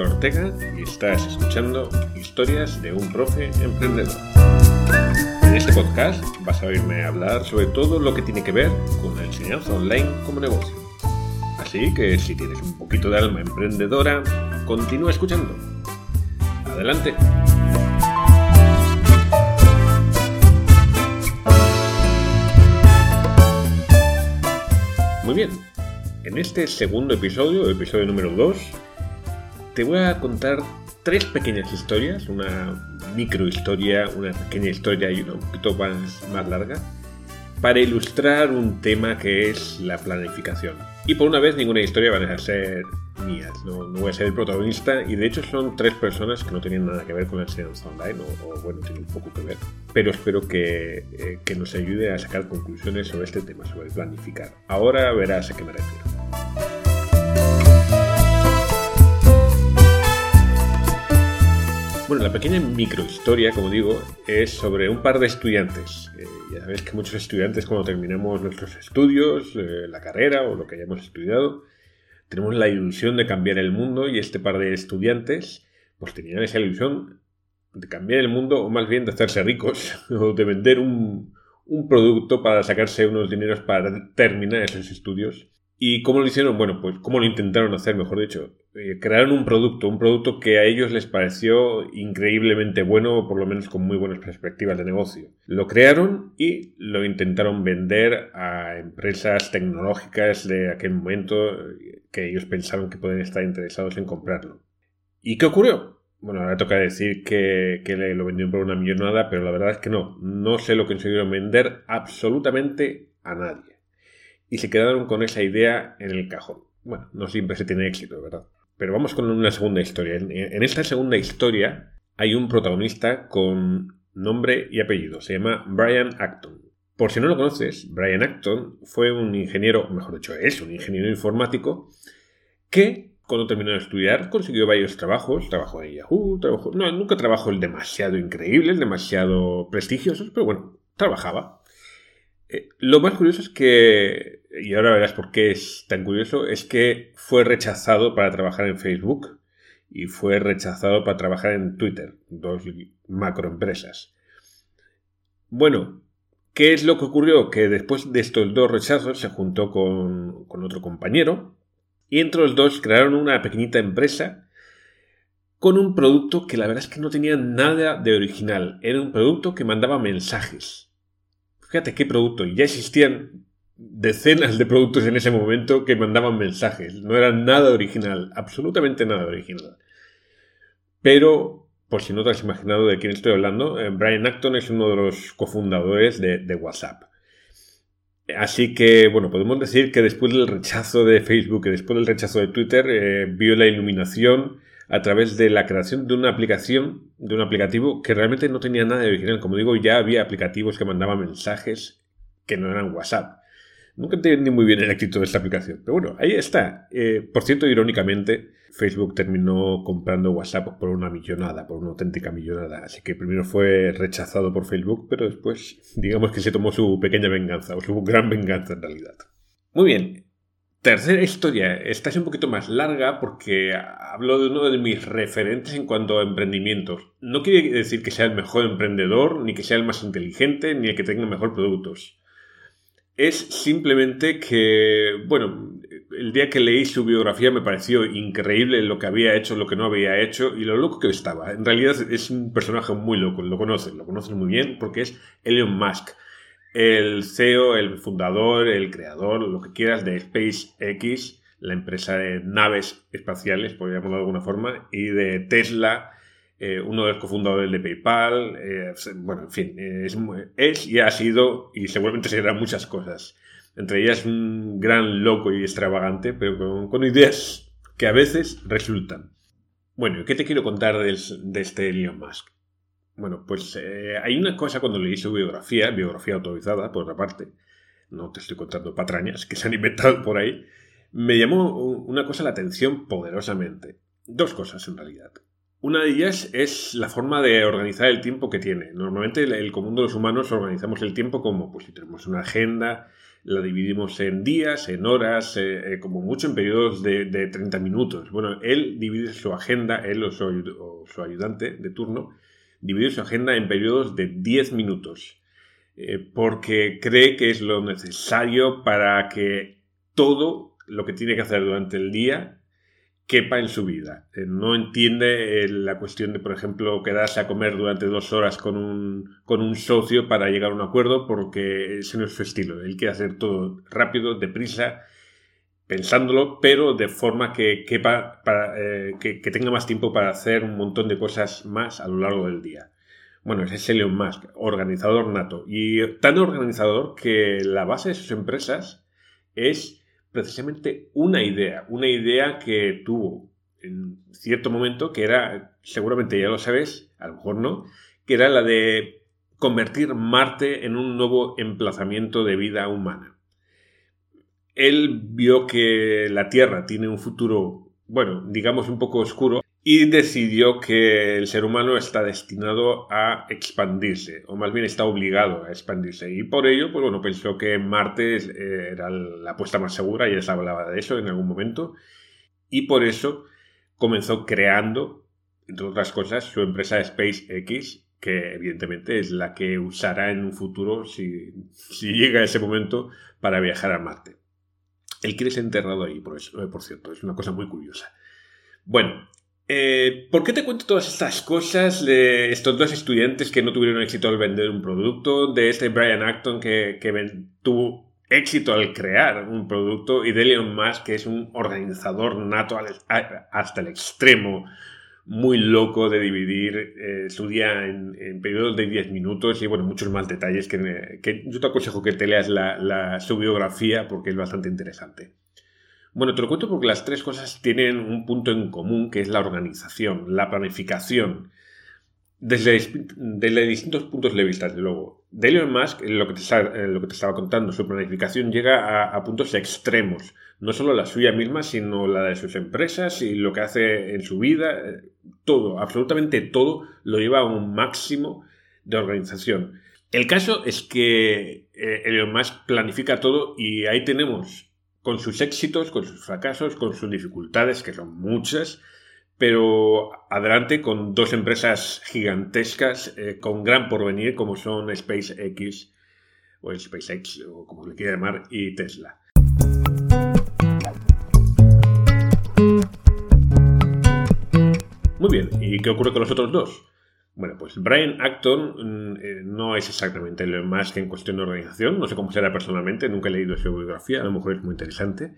Ortega y estás escuchando Historias de un profe emprendedor. En este podcast vas a oírme hablar sobre todo lo que tiene que ver con la enseñanza online como negocio. Así que si tienes un poquito de alma emprendedora, continúa escuchando. Adelante. Muy bien, en este segundo episodio, episodio número 2, te voy a contar tres pequeñas historias, una micro historia, una pequeña historia y una un poquito más, más larga, para ilustrar un tema que es la planificación. Y por una vez ninguna historia va a ser mías, no, voy a ser el protagonista y de hecho son tres personas que no tenían nada que ver con la enseñanza online o, bueno, tienen poco que ver, pero espero que, eh, que nos ayude a sacar conclusiones sobre este tema, sobre planificar. Ahora verás a qué me refiero. La pequeña microhistoria, como digo, es sobre un par de estudiantes. Eh, ya sabéis que muchos estudiantes cuando terminamos nuestros estudios, eh, la carrera o lo que hayamos estudiado, tenemos la ilusión de cambiar el mundo y este par de estudiantes pues tenían esa ilusión de cambiar el mundo o más bien de hacerse ricos o de vender un, un producto para sacarse unos dineros para terminar esos estudios. ¿Y cómo lo hicieron? Bueno, pues cómo lo intentaron hacer, mejor dicho. Eh, crearon un producto, un producto que a ellos les pareció increíblemente bueno, o por lo menos con muy buenas perspectivas de negocio. Lo crearon y lo intentaron vender a empresas tecnológicas de aquel momento que ellos pensaron que pueden estar interesados en comprarlo. ¿Y qué ocurrió? Bueno, ahora toca decir que, que lo vendieron por una millonada, pero la verdad es que no. No se lo consiguieron vender absolutamente a nadie y se quedaron con esa idea en el cajón. Bueno, no siempre se tiene éxito, ¿verdad? Pero vamos con una segunda historia. En esta segunda historia hay un protagonista con nombre y apellido. Se llama Brian Acton. Por si no lo conoces, Brian Acton fue un ingeniero, mejor dicho, es un ingeniero informático que cuando terminó de estudiar consiguió varios trabajos. Trabajó en Yahoo, trabajó, no, nunca trabajó el demasiado increíble, el demasiado prestigioso, pero bueno, trabajaba. Eh, lo más curioso es que y ahora verás por qué es tan curioso, es que fue rechazado para trabajar en Facebook y fue rechazado para trabajar en Twitter, dos macroempresas. Bueno, ¿qué es lo que ocurrió? Que después de estos dos rechazos se juntó con, con otro compañero y entre los dos crearon una pequeñita empresa con un producto que la verdad es que no tenía nada de original. Era un producto que mandaba mensajes. Fíjate qué producto. Ya existían decenas de productos en ese momento que mandaban mensajes. No era nada original, absolutamente nada original. Pero, por si no te has imaginado de quién estoy hablando, eh, Brian Acton es uno de los cofundadores de, WhatsApp. Así que, bueno, podemos decir que después del rechazo de Facebook y después del rechazo de Twitter, eh, vio la iluminación a través de la creación de una aplicación, de un aplicativo que realmente no tenía nada de original. Como digo, ya había aplicativos que mandaban mensajes que no eran WhatsApp. Nunca entendí muy bien el éxito de esta aplicación. Pero bueno, ahí está. Eh, por cierto, irónicamente, Facebook terminó comprando WhatsApp por una millonada, por una auténtica millonada. Así que primero fue rechazado por Facebook, pero después, digamos que se tomó su pequeña venganza, o su gran venganza en realidad. Muy bien. Tercera historia. Esta es un poquito más larga porque hablo de uno de mis referentes en cuanto a emprendimientos. No quiere decir que sea el mejor emprendedor, ni que sea el más inteligente, ni el que tenga mejor productos es simplemente que, bueno, el día que leí su biografía me pareció increíble lo que había hecho, lo que no había hecho y lo loco que estaba. En realidad es un personaje muy loco, lo conocen, lo conocen muy bien porque es Elon Musk, el CEO, el fundador, el creador, lo que quieras de SpaceX, la empresa de naves espaciales, por llamarlo de alguna forma, y de Tesla, eh, uno de los cofundadores de PayPal, eh, bueno, en fin, es, y ha sido y seguramente será muchas cosas. Entre ellas un gran loco y extravagante, pero con, ideas que a veces resultan. Bueno, ¿qué te quiero contar de, este Elon Musk? Bueno, pues eh, hay una cosa cuando leí su biografía, biografía autorizada por otra parte, no te estoy contando patrañas que se han inventado por ahí, me llamó una cosa la atención poderosamente. Dos cosas en realidad. Una de ellas es la forma de organizar el tiempo que tiene. Normalmente el, común de los humanos organizamos el tiempo como, pues si tenemos una agenda, la dividimos en días, en horas, eh, eh, como mucho en periodos de, 30 minutos. Bueno, él divide su agenda, él o su, ayudante de turno, divide su agenda en periodos de 10 minutos, eh, porque cree que es lo necesario para que todo lo que tiene que hacer durante el día quepa en su vida. Eh, no entiende eh, la cuestión de, por ejemplo, quedarse a comer durante dos horas con un, con un socio para llegar a un acuerdo porque ese no es su estilo. Él quiere hacer todo rápido, deprisa, pensándolo, pero de forma que quepa, para, eh, que, tenga más tiempo para hacer un montón de cosas más a lo largo del día. Bueno, ese es Elon Musk, organizador nato. Y tan organizador que la base de sus empresas es precisamente una idea, una idea que tuvo en cierto momento, que era, seguramente ya lo sabes, a lo mejor no, que era la de convertir Marte en un nuevo emplazamiento de vida humana. Él vio que la Tierra tiene un futuro, bueno, digamos un poco oscuro, y decidió que el ser humano está destinado a expandirse, o más bien está obligado a expandirse. Y por ello, pues bueno, pensó que Marte eh, era la apuesta más segura, ya se hablaba de eso en algún momento, y por eso comenzó creando, entre otras cosas, su empresa SpaceX, que evidentemente es la que usará en un futuro, si, si llega ese momento, para viajar a Marte. Él quiere ser enterrado ahí, por, eso, por cierto, es una cosa muy curiosa. Bueno, eh, ¿Por qué te cuento todas estas cosas de estos dos estudiantes que no tuvieron éxito al vender un producto, de este Brian Acton que, tuvo éxito al crear un producto y de Leon Musk que es un organizador nato hasta el extremo, muy loco de dividir eh, su día en, periodos de 10 minutos y bueno, muchos más detalles que, yo te aconsejo que te leas su biografía porque es bastante interesante. Bueno, te lo cuento porque las tres cosas tienen un punto en común, que es la organización, la planificación, desde, distintos puntos de vista, desde luego. De Elon Musk, lo que te, lo que te estaba contando, su planificación llega a, puntos extremos, no solo la suya misma, sino la de sus empresas y lo que hace en su vida, eh, todo, absolutamente todo, lo lleva a un máximo de organización. El caso es que eh, Elon Musk planifica todo y ahí tenemos con sus éxitos, con sus fracasos, con sus dificultades, que son muchas, pero adelante con dos empresas gigantescas eh, con gran porvenir como son SpaceX o SpaceX o como le quiera llamar y Tesla. Muy bien, ¿y qué ocurre con los otros dos? Bueno, pues Brian Acton mm, eh, no es exactamente lo más que en cuestión de organización, no sé cómo será personalmente, nunca he leído su biografía, a lo mejor es muy interesante,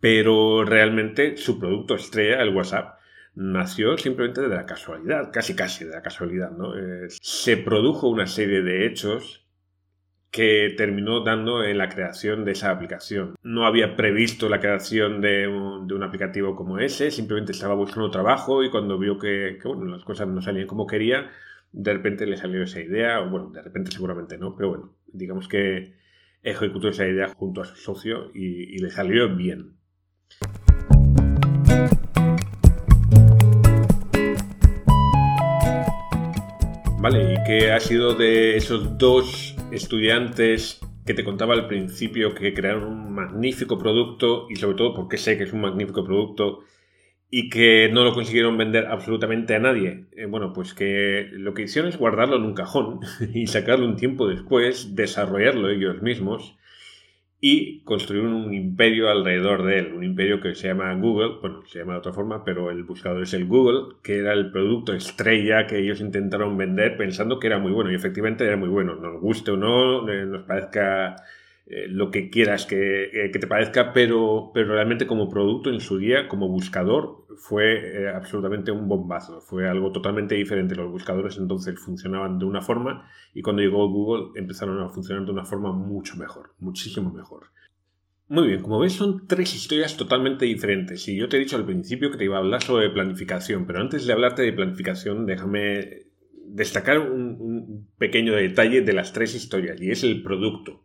pero realmente su producto estrella, el WhatsApp, nació simplemente de la casualidad, casi casi de la casualidad, ¿no? Eh, se produjo una serie de hechos que terminó dando en la creación de esa aplicación. No había previsto la creación de un, aplicativo como ese, simplemente estaba buscando trabajo y cuando vio que, bueno, las cosas no salían como quería, de repente le salió esa idea, o bueno, de repente seguramente no, pero bueno, digamos que ejecutó esa idea junto a su socio y, y le salió bien. Vale, ¿y qué ha sido de esos dos estudiantes que te contaba al principio que crearon un magnífico producto y sobre todo porque sé que es un magnífico producto y que no lo consiguieron vender absolutamente a nadie. Eh, bueno, pues que lo que hicieron es guardarlo en un cajón y sacarlo un tiempo después, desarrollarlo ellos mismos y construyeron un imperio alrededor de él, un imperio que se llama Google, bueno, se llama de otra forma, pero el buscador es el Google, que era el producto estrella que ellos intentaron vender pensando que era muy bueno y efectivamente era muy bueno, nos guste o no, eh, nos parezca eh, lo que quieras eh, que, te parezca, pero, pero realmente como producto en su día, como buscador, fue eh, absolutamente un bombazo. Fue algo totalmente diferente. Los buscadores entonces funcionaban de una forma y cuando llegó Google empezaron a funcionar de una forma mucho mejor, muchísimo mejor. Muy bien, como ves son tres historias totalmente diferentes y yo te he dicho al principio que te iba a hablar sobre planificación, pero antes de hablarte de planificación déjame destacar un pequeño detalle de las tres historias y es el producto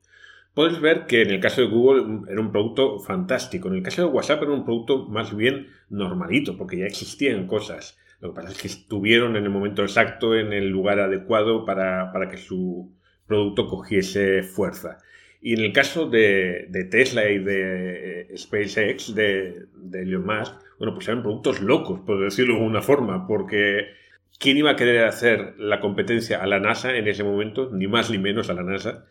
puedes ver que en el caso de Google era un producto fantástico. En el caso de WhatsApp era un producto más bien normalito, porque ya existían cosas. Lo que pasa es que estuvieron en el momento exacto, en el lugar adecuado para, que su producto cogiese fuerza. Y en el caso de, Tesla y de eh, SpaceX, de, de Elon Musk, bueno, pues eran productos locos, por decirlo de alguna forma, porque ¿quién iba a querer hacer la competencia a la NASA en ese momento? Ni más ni menos a la NASA.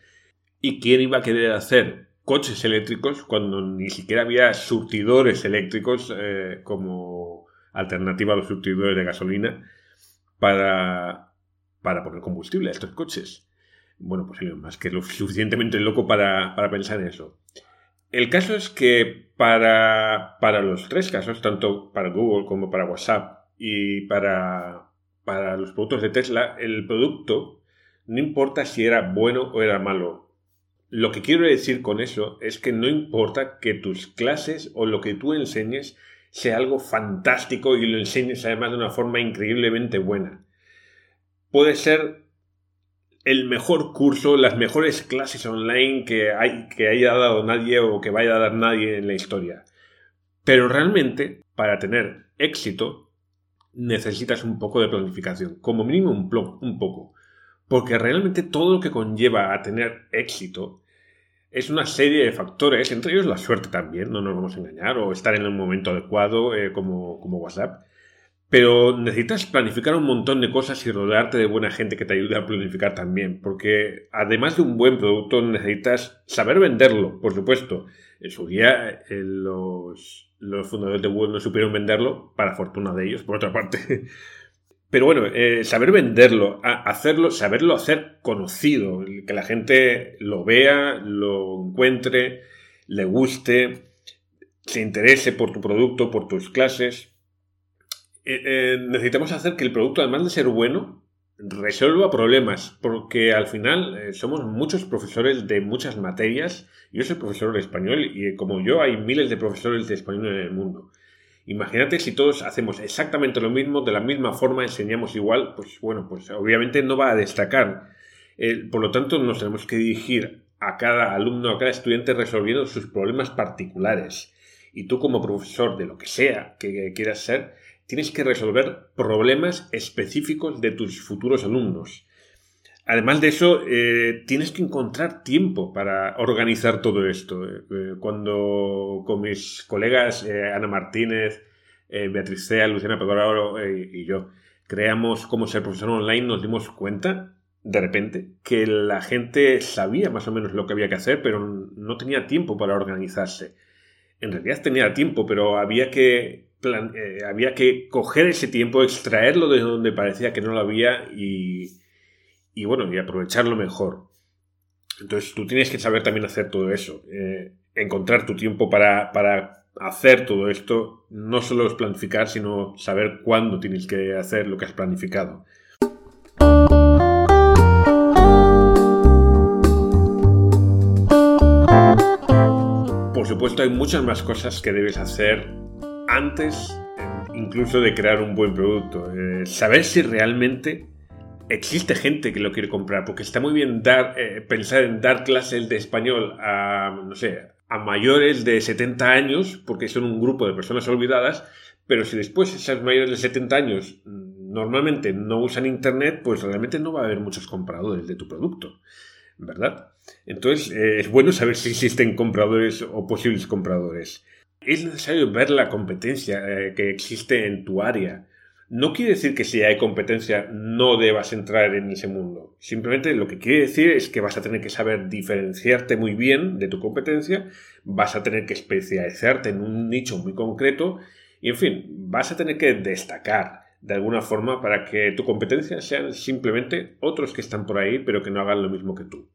¿Y quién iba a querer hacer coches eléctricos cuando ni siquiera había surtidores eléctricos eh, como alternativa a los surtidores de gasolina para, para poner combustible a estos coches? Bueno, pues más que lo suficientemente loco para, pensar en eso. El caso es que para, para, los tres casos, tanto para Google como para WhatsApp y para, para los productos de Tesla, el producto no importa si era bueno o era malo. Lo que quiero decir con eso es que no importa que tus clases o lo que tú enseñes sea algo fantástico y lo enseñes además de una forma increíblemente buena. Puede ser el mejor curso, las mejores clases online que, hay, que haya dado nadie o que vaya a dar nadie en la historia. Pero realmente, para tener éxito, necesitas un poco de planificación, como mínimo un, un poco. Porque realmente todo lo que conlleva a tener éxito es una serie de factores, entre ellos la suerte también, no nos vamos a engañar, o estar en el momento adecuado eh, como, como WhatsApp. Pero necesitas planificar un montón de cosas y rodearte de buena gente que te ayude a planificar también, porque además de un buen producto necesitas saber venderlo, por supuesto. En su día eh, los, los fundadores de Google no supieron venderlo, para fortuna de ellos, por otra parte. Pero bueno, eh, saber venderlo, hacerlo, saberlo hacer conocido, que la gente lo vea, lo encuentre, le guste, se interese por tu producto, por tus clases, eh, eh, necesitamos hacer que el producto, además de ser bueno, resuelva problemas, porque al final somos muchos profesores de muchas materias. Yo soy profesor de español y como yo hay miles de profesores de español en el mundo. Imagínate si todos hacemos exactamente lo mismo, de la misma forma, enseñamos igual, pues bueno, pues obviamente no va a destacar. por lo tanto, nos tenemos que dirigir a cada alumno, a cada estudiante resolviendo sus problemas particulares. Y tú como profesor de lo que sea que quieras ser, tienes que resolver problemas específicos de tus futuros alumnos. Además de eso, eh, tienes que encontrar tiempo para organizar todo esto. Eh, cuando con mis colegas eh, Ana Martínez, Beatriz Cea, Luciana Pedro y yo creamos cómo ser profesor online, nos dimos cuenta de repente que la gente sabía más o menos lo que había que hacer, pero no tenía tiempo para organizarse. En realidad tenía tiempo, pero había que eh, había que coger ese tiempo, extraerlo de donde parecía que no lo había y, bueno, y aprovecharlo mejor. Entonces tú tienes que saber también hacer todo eso, eh, encontrar tu tiempo para, para hacer todo esto, no solo es planificar, sino saber cuándo tienes que hacer lo que has planificado. Por supuesto, hay muchas más cosas que debes hacer antes incluso de crear un buen producto. Eh, saber si realmente existe gente que lo quiere comprar, porque está muy bien eh, pensar en dar clases de español a, no sé, a mayores de 70 años, porque son un grupo de personas olvidadas, pero si después esas mayores de 70 años normalmente no usan Internet, pues realmente no va a haber muchos compradores de tu producto, ¿verdad? Entonces eh, es bueno saber si existen compradores o posibles compradores es necesario ver la competencia eh, que existe en tu área. No quiere decir que si hay competencia no debas entrar en ese mundo. Simplemente lo que quiere decir es que vas a tener que saber diferenciarte muy bien de tu competencia, vas a tener que especializarte en un nicho muy concreto y, en fin, vas a tener que destacar de alguna forma para que tu competencia sean simplemente otros que están por ahí pero que no hagan lo mismo que tú.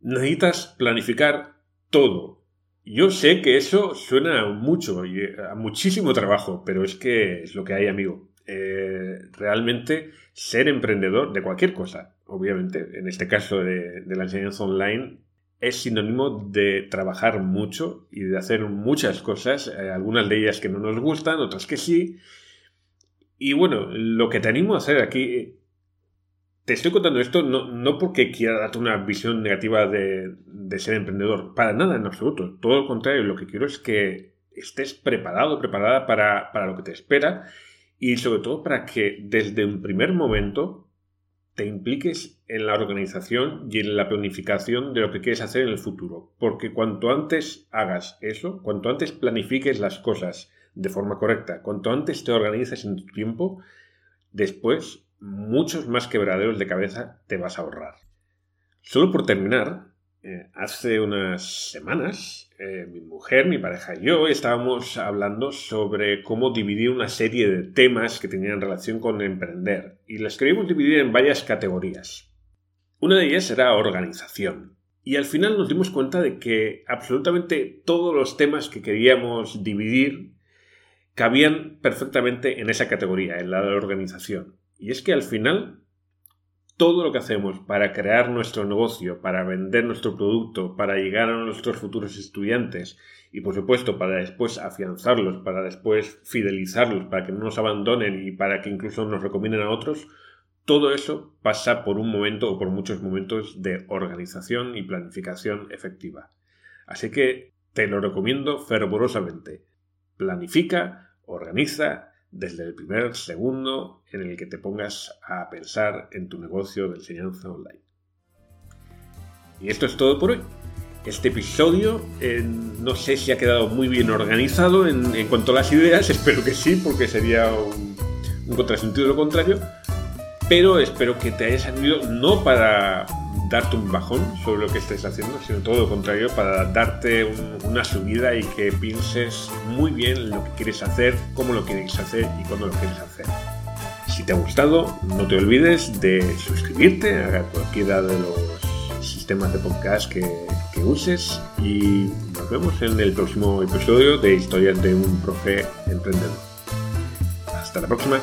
Necesitas planificar todo, yo sé que eso suena mucho, a muchísimo trabajo, pero es que es lo que hay, amigo. Eh, realmente ser emprendedor de cualquier cosa, obviamente, en este caso de, la enseñanza online, es sinónimo de trabajar mucho y de hacer muchas cosas, eh, algunas de ellas que no nos gustan, otras que sí. Y bueno, lo que te animo a hacer aquí te estoy contando esto no, porque quiera darte una visión negativa de, ser emprendedor, para nada en absoluto. Todo lo contrario, lo que quiero es que estés preparado, preparada para, lo que te espera y sobre todo para que desde un primer momento te impliques en la organización y en la planificación de lo que quieres hacer en el futuro. Porque cuanto antes hagas eso, cuanto antes planifiques las cosas de forma correcta, cuanto antes te organices en tu tiempo, después muchos más quebraderos de cabeza te vas a ahorrar. Solo por terminar, eh, hace unas semanas, eh, mi mujer, mi pareja y yo estábamos hablando sobre cómo dividir una serie de temas que tenían relación con emprender y las queríamos dividir en varias categorías. Una de ellas era organización. Y al final nos dimos cuenta de que absolutamente todos los temas que queríamos dividir cabían perfectamente en esa categoría, en la de organización. Y es que al final todo lo que hacemos para crear nuestro negocio, para vender nuestro producto, para llegar a nuestros futuros estudiantes y por supuesto para después afianzarlos, para después fidelizarlos, para que no nos abandonen y para que incluso nos recomienden a otros, todo eso pasa por un momento o por muchos momentos de organización y planificación efectiva. Así que te lo recomiendo fervorosamente. Planifica, organiza, desde el primer segundo en el que te pongas a pensar en tu negocio de enseñanza online. Y esto es todo por hoy. Este episodio eh, no sé si ha quedado muy bien organizado en, cuanto a las ideas, espero que sí, porque sería un, un contrasentido lo contrario, pero espero que te haya servido no para darte un bajón sobre lo que estés haciendo, sino todo lo contrario, para darte una subida y que pienses muy bien lo que quieres hacer, cómo lo quieres hacer y cuándo lo quieres hacer. Si te ha gustado, no te olvides de suscribirte a cualquiera de los sistemas de podcast que, que uses y nos vemos en el próximo episodio de Historias de un Profe Emprendedor. Hasta la próxima.